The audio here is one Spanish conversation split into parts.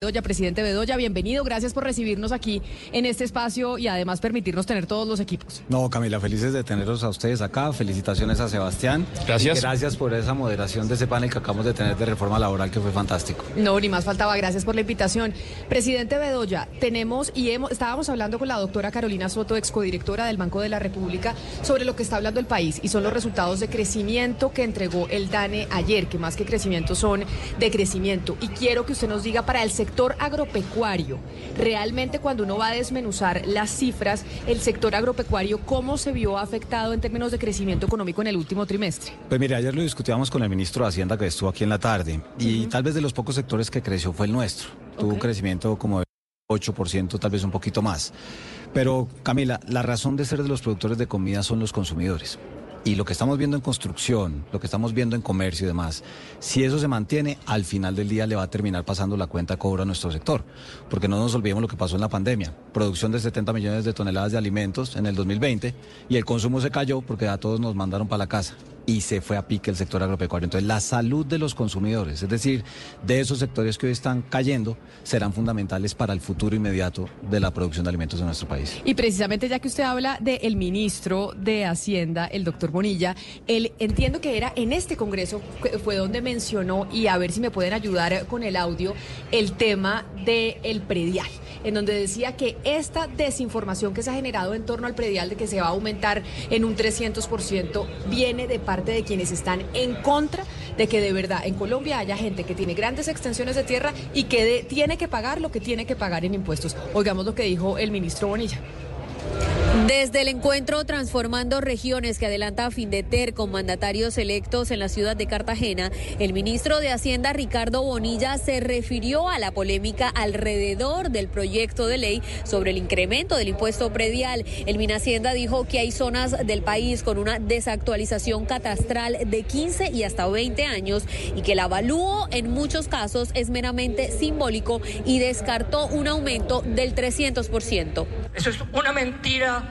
Bedoya, presidente Bedoya, bienvenido. Gracias por recibirnos aquí en este espacio y además permitirnos tener todos los equipos. No, Camila, felices de tenerlos a ustedes acá. Felicitaciones a Sebastián. Gracias. Y gracias por esa moderación de ese panel que acabamos de tener de reforma laboral que fue fantástico. No, ni más faltaba. Gracias por la invitación. Presidente Bedoya, tenemos y hemos, estábamos hablando con la doctora Carolina Soto, excodirectora del Banco de la República, sobre lo que está hablando el país y son los resultados de crecimiento que entregó el DANE ayer, que más que crecimiento son de crecimiento. Y quiero que usted nos diga para el sector sector agropecuario, realmente cuando uno va a desmenuzar las cifras, el sector agropecuario, ¿cómo se vio afectado en términos de crecimiento económico en el último trimestre? Pues mire, ayer lo discutíamos con el ministro de Hacienda que estuvo aquí en la tarde y tal vez de los pocos sectores que creció fue el nuestro. Tuvo un crecimiento como de 8%, tal vez un poquito más. Pero Camila, la razón de ser de los productores de comida son los consumidores. Y lo que estamos viendo en construcción, lo que estamos viendo en comercio y demás, si eso se mantiene, al final del día le va a terminar pasando la cuenta cobra a nuestro sector. Porque no nos olvidemos lo que pasó en la pandemia. Producción de 70 millones de toneladas de alimentos en el 2020 y el consumo se cayó porque a todos nos mandaron para la casa y se fue a pique el sector agropecuario. Entonces, la salud de los consumidores, es decir, de esos sectores que hoy están cayendo, serán fundamentales para el futuro inmediato de la producción de alimentos en nuestro país. Y precisamente ya que usted habla del ministro de Hacienda, el doctor Bonilla, él entiendo que era en este Congreso, fue donde mencionó, y a ver si me pueden ayudar con el audio, el tema del el predial, en donde decía que esta desinformación que se ha generado en torno al predial de que se va a aumentar en un 300% viene de parte de quienes están en contra de que de verdad en Colombia haya gente que tiene grandes extensiones de tierra y que tiene que pagar lo que tiene que pagar en impuestos. Oigamos lo que dijo el ministro Bonilla. Desde el encuentro Transformando Regiones que adelanta a Findeter con mandatarios electos en la ciudad de Cartagena, el ministro de Hacienda Ricardo Bonilla se refirió a la polémica alrededor del proyecto de ley sobre el incremento del impuesto predial. El Minhacienda dijo que hay zonas del país con una desactualización catastral de 15 y hasta 20 años y que el avalúo en muchos casos es meramente simbólico y descartó un aumento del 300%. Eso es una mentira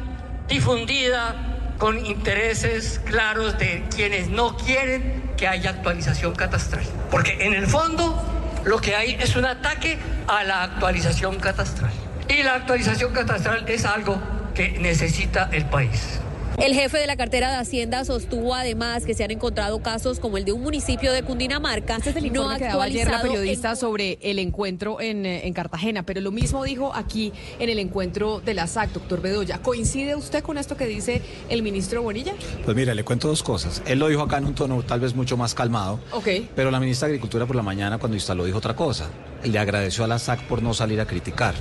difundida con intereses claros de quienes no quieren que haya actualización catastral. Porque en el fondo lo que hay es un ataque a la actualización catastral. Y la actualización catastral es algo que necesita el país. El jefe de la cartera de Hacienda sostuvo además que se han encontrado casos como el de un municipio de Cundinamarca. Este es el informe no que daba ayer la periodista sobre el encuentro en, en, Cartagena, pero lo mismo dijo aquí en el encuentro de la SAC, doctor Bedoya. ¿Coincide usted con esto que dice el ministro Bonilla? Pues mira, le cuento dos cosas. Él lo dijo acá en un tono tal vez mucho más calmado, Ok. pero la ministra de Agricultura por la mañana cuando instaló dijo otra cosa. Le agradeció a la SAC por no salir a criticar.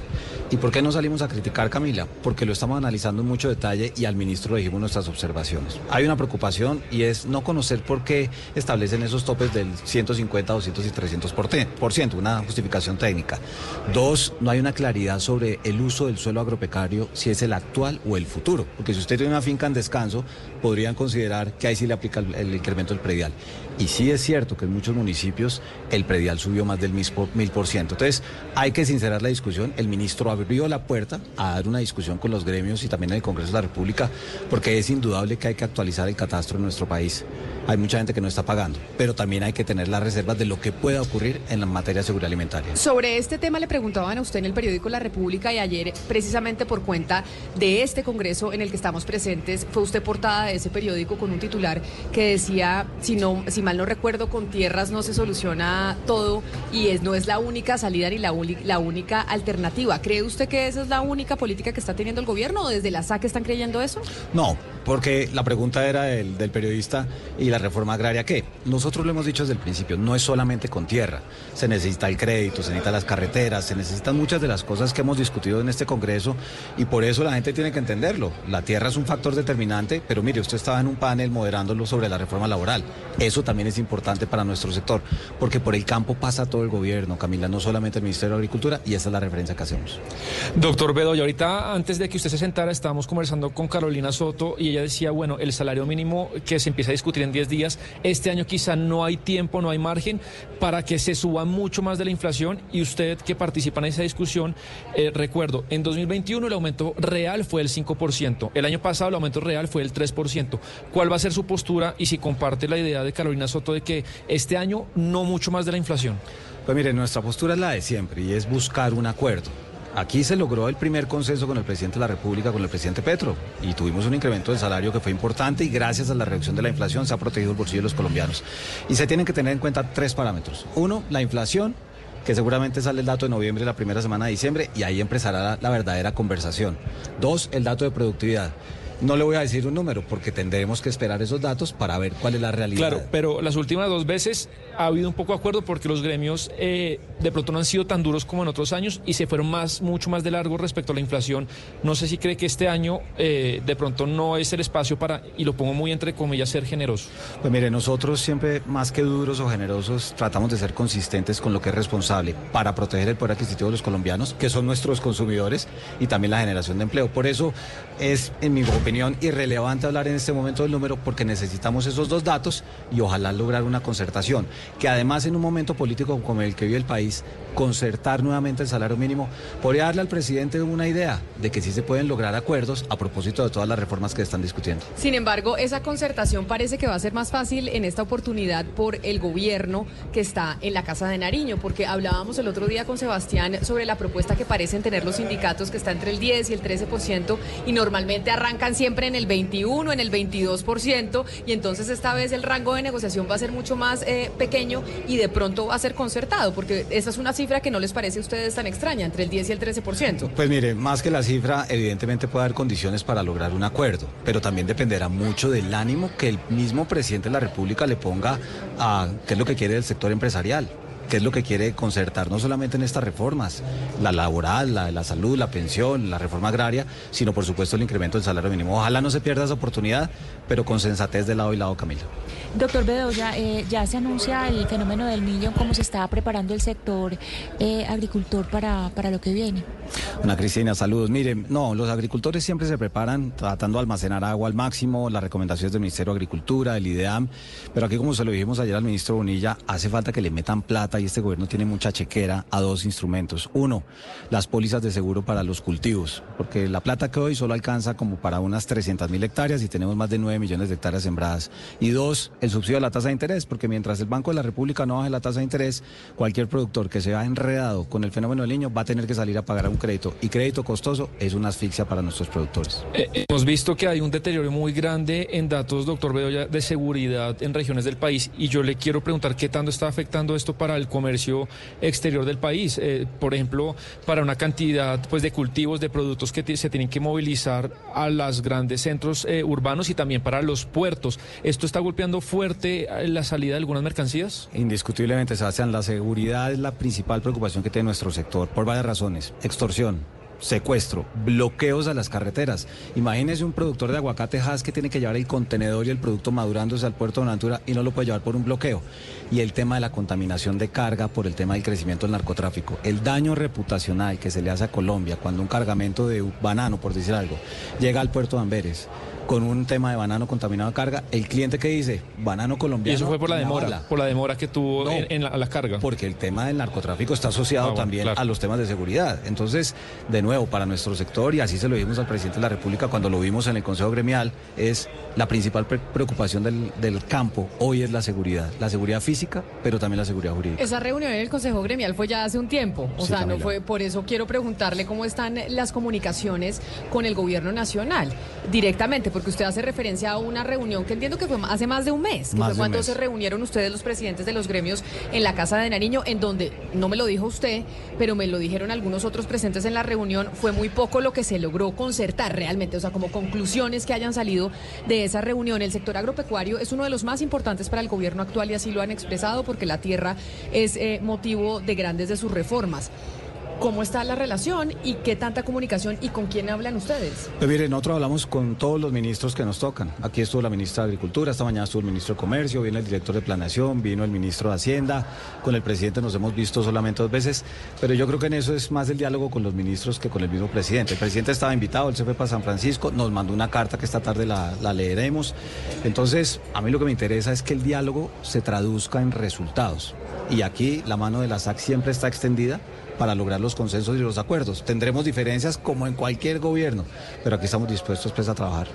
¿Y por qué no salimos a criticar, Camila? Porque lo estamos analizando en mucho detalle y al ministro le dijimos nuestras observaciones. Hay una preocupación y es no conocer por qué establecen esos topes del 150, 200 y 300 por ciento, una justificación técnica. Dos, no hay una claridad sobre el uso del suelo agropecuario, si es el actual o el futuro. Porque si usted tiene una finca en descanso, podrían considerar que ahí sí le aplica el, el incremento del predial. Y sí es cierto que en muchos municipios el predial subió más del mil por ciento. Entonces, hay que sincerar la discusión. El ministro abrió la puerta a dar una discusión con los gremios y también en el Congreso de la República, porque es indudable que hay que actualizar el catastro en nuestro país. Hay mucha gente que no está pagando, pero también hay que tener las reservas de lo que pueda ocurrir en la materia de seguridad alimentaria. Sobre este tema le preguntaban a usted en el periódico La República y ayer, precisamente por cuenta de este Congreso en el que estamos presentes, fue usted portada de ese periódico con un titular que decía, si, no, si mal no recuerdo, con tierras no se soluciona todo y es, no es la única salida ni la, la única alternativa. ¿Cree usted que esa es la única política que está teniendo el gobierno o desde la SAC están creyendo eso? No, porque la pregunta era del, periodista y la reforma agraria qué. Nosotros lo hemos dicho desde el principio, no es solamente con tierra, se necesita el crédito, se necesitan las carreteras, se necesitan muchas de las cosas que hemos discutido en este Congreso y por eso la gente tiene que entenderlo. La tierra es un factor determinante, pero mire, usted estaba en un panel moderándolo sobre la reforma laboral. Eso también es importante para nuestro sector, porque por el campo pasa todo el gobierno, Camila, no solamente el Ministerio de Agricultura, y esa es la referencia que hacemos. Doctor Bedoya, ahorita antes de que usted se sentara, estábamos conversando con Carolina Soto y ella decía, bueno, el salario mínimo que se empieza a discutir en 10 días, este año quizá no hay tiempo, no hay margen para que se suba mucho más de la inflación y usted que participa en esa discusión, eh, recuerdo, en 2021 el aumento real fue el 5%, el año pasado el aumento real fue el 3%. ¿Cuál va a ser su postura y si comparte la idea de Carolina Soto de que este año no mucho más de la inflación? Pues mire, nuestra postura es la de siempre y es buscar un acuerdo. Aquí se logró el primer consenso con el presidente de la República, con el presidente Petro, y tuvimos un incremento del salario que fue importante y gracias a la reducción de la inflación se ha protegido el bolsillo de los colombianos. Y se tienen que tener en cuenta tres parámetros. Uno, la inflación, que seguramente sale el dato de noviembre, la primera semana de diciembre, y ahí empezará la, la verdadera conversación. Dos, el dato de productividad. No le voy a decir un número porque tendremos que esperar esos datos para ver cuál es la realidad. Claro, pero las últimas dos veces ha habido un poco de acuerdo porque los gremios eh, de pronto no han sido tan duros como en otros años y se fueron más, mucho más de largo respecto a la inflación. No sé si cree que este año eh, de pronto no es el espacio para, y lo pongo muy entre comillas, ser generoso. Pues mire, nosotros siempre más que duros o generosos tratamos de ser consistentes con lo que es responsable para proteger el poder adquisitivo de los colombianos, que son nuestros consumidores, y también la generación de empleo. Por eso es, en mi opinión, irrelevante hablar en este momento del número porque necesitamos esos dos datos y ojalá lograr una concertación, que además en un momento político como el que vive el país, concertar nuevamente el salario mínimo, podría darle al presidente una idea de que sí se pueden lograr acuerdos a propósito de todas las reformas que están discutiendo. Sin embargo, esa concertación parece que va a ser más fácil en esta oportunidad por el gobierno que está en la Casa de Nariño, porque hablábamos el otro día con Sebastián sobre la propuesta que parecen tener los sindicatos que está entre el 10 y el 13% y normalmente arrancan siempre en el 21, en el 22% y entonces esta vez el rango de negociación va a ser mucho más eh, pequeño y de pronto va a ser concertado, porque esa es una cifra que no les parece a ustedes tan extraña, entre el 10 y el 13%. Pues mire, más que la cifra, evidentemente puede haber condiciones para lograr un acuerdo, pero también dependerá mucho del ánimo que el mismo presidente de la República le ponga a qué es lo que quiere el sector empresarial qué es lo que quiere concertar, no solamente en estas reformas, la laboral, la de la salud, la pensión, la reforma agraria, sino por supuesto el incremento del salario mínimo. Ojalá no se pierda esa oportunidad, pero con sensatez de lado y lado, Camila. Doctor Bedoya, eh, ya se anuncia el fenómeno del millón, cómo se está preparando el sector eh, agricultor para, para lo que viene. Ana Cristina, saludos. Miren, no, los agricultores siempre se preparan tratando de almacenar agua al máximo, las recomendaciones del Ministerio de Agricultura, del IDEAM, pero aquí como se lo dijimos ayer al ministro Bonilla, hace falta que le metan plata y este gobierno tiene mucha chequera a dos instrumentos. Uno, las pólizas de seguro para los cultivos, porque la plata que hoy solo alcanza como para unas 300 mil hectáreas y tenemos más de 9 millones de hectáreas sembradas. Y dos, el subsidio a la tasa de interés, porque mientras el Banco de la República no baje la tasa de interés, cualquier productor que se vea enredado con el fenómeno del niño va a tener que salir a pagar un crédito. Y crédito costoso es una asfixia para nuestros productores. Eh, hemos visto que hay un deterioro muy grande en datos, doctor Bedoya, de seguridad en regiones del país. Y yo le quiero preguntar qué tanto está afectando esto para el comercio exterior del país. Eh, por ejemplo, para una cantidad pues, de cultivos, de productos que se tienen que movilizar a los grandes centros eh, urbanos y también para los puertos. ¿Esto está golpeando fuerte la salida de algunas mercancías? Indiscutiblemente, Sebastián, la seguridad es la principal preocupación que tiene nuestro sector por varias razones. Extorsión, secuestro, bloqueos a las carreteras. Imagínese un productor de aguacate Hass que tiene que llevar el contenedor y el producto madurándose al puerto de Natura y no lo puede llevar por un bloqueo. Y el tema de la contaminación de carga por el tema del crecimiento del narcotráfico. El daño reputacional que se le hace a Colombia cuando un cargamento de banano, por decir algo, llega al puerto de Amberes con un tema de banano contaminado de carga, el cliente que dice banano colombiano. Y eso fue por la demora, por la demora que tuvo en, la, carga. Porque el tema del narcotráfico está asociado ah, también a los temas de seguridad. Entonces, de nuevo, para nuestro sector, y así se lo dijimos al presidente de la República cuando lo vimos en el Consejo Gremial, es la principal preocupación del, del campo hoy es la seguridad. La seguridad física, pero también la seguridad jurídica. Esa reunión en el Consejo Gremial fue ya hace un tiempo. O sea, no fue, por eso quiero preguntarle cómo están las comunicaciones con el gobierno nacional directamente porque usted hace referencia a una reunión que entiendo que fue hace más de un mes, que fue cuando se reunieron ustedes los presidentes de los gremios en la Casa de Nariño, en donde, no me lo dijo usted, pero me lo dijeron algunos otros presentes en la reunión, fue muy poco lo que se logró concertar realmente, o sea, como conclusiones que hayan salido de esa reunión. El sector agropecuario es uno de los más importantes para el gobierno actual y así lo han expresado porque la tierra es eh, motivo de grandes de sus reformas cómo está la relación y qué tanta comunicación y con quién hablan ustedes. Pues miren, nosotros hablamos con todos los ministros que nos tocan. Aquí estuvo la ministra de Agricultura, esta mañana estuvo el ministro de Comercio, viene el director de Planeación, vino el ministro de Hacienda, con el presidente nos hemos visto solamente dos veces, pero yo creo que en eso es más el diálogo con los ministros que con el mismo presidente. El presidente estaba invitado, él se para San Francisco, nos mandó una carta que esta tarde la leeremos. Entonces, a mí lo que me interesa es que el diálogo se traduzca en resultados. Y aquí la mano de la SAC siempre está extendida para lograr los consensos y los acuerdos. Tendremos diferencias como en cualquier gobierno, pero aquí estamos dispuestos pues, a trabajar.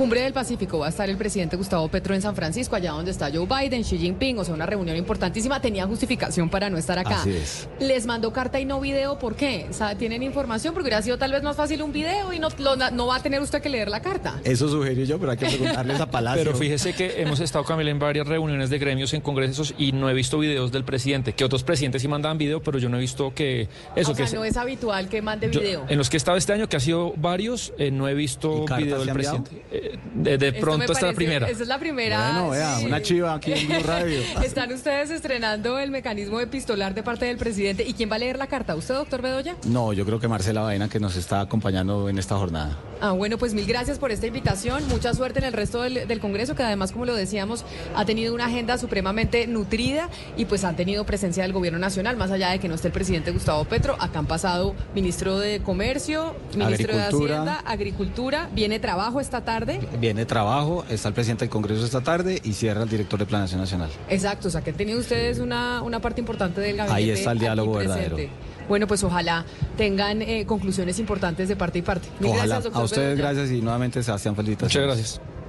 Cumbre del Pacífico va a estar el presidente Gustavo Petro en San Francisco, allá donde está Joe Biden, Xi Jinping, o sea, una reunión importantísima. Tenía justificación para no estar acá. Así es. Les mandó carta y no video, ¿por qué? O sea, ¿tienen información? Porque hubiera sido tal vez más fácil un video y no, lo- no va a tener usted que leer la carta. Eso sugerí yo, pero hay que preguntarles a Palacio. Pero fíjese que hemos estado, Camila, en varias reuniones de gremios en congresos y no he visto videos del presidente. Que otros presidentes sí mandaban video, pero yo no he visto que eso o que sea, no es habitual que mande yo- video. en los que he estado este año, que ha sido varios, eh, no he visto ¿Y cartas video del presidente. De de pronto esta es la primera. Esa es la primera. Bueno, vea, sí. una chiva aquí en Blue Radio. Están ustedes estrenando el mecanismo epistolar de parte del presidente. ¿Y quién va a leer la carta? ¿Usted, doctor Bedoya? No, yo creo que Marcela Baena que nos está acompañando en esta jornada. Ah, bueno, pues mil gracias por esta invitación. Mucha suerte en el resto del, del Congreso, que además, como lo decíamos, ha tenido una agenda supremamente nutrida y pues han tenido presencia del Gobierno Nacional, más allá de que no esté el presidente Gustavo Petro. Acá han pasado ministro de Comercio, ministro de. Hacienda, Agricultura. Viene trabajo esta tarde. Viene trabajo, está el presidente del Congreso esta tarde y cierra el director de Planación Nacional. Exacto, o sea que han tenido ustedes una, una parte importante del gabinete. Ahí está el diálogo verdadero. Bueno, pues ojalá tengan eh, conclusiones importantes de parte y parte. Mil Ojalá. gracias, doctor a ustedes Bedoya. gracias y nuevamente Sebastián felicitaciones. Muchas gracias.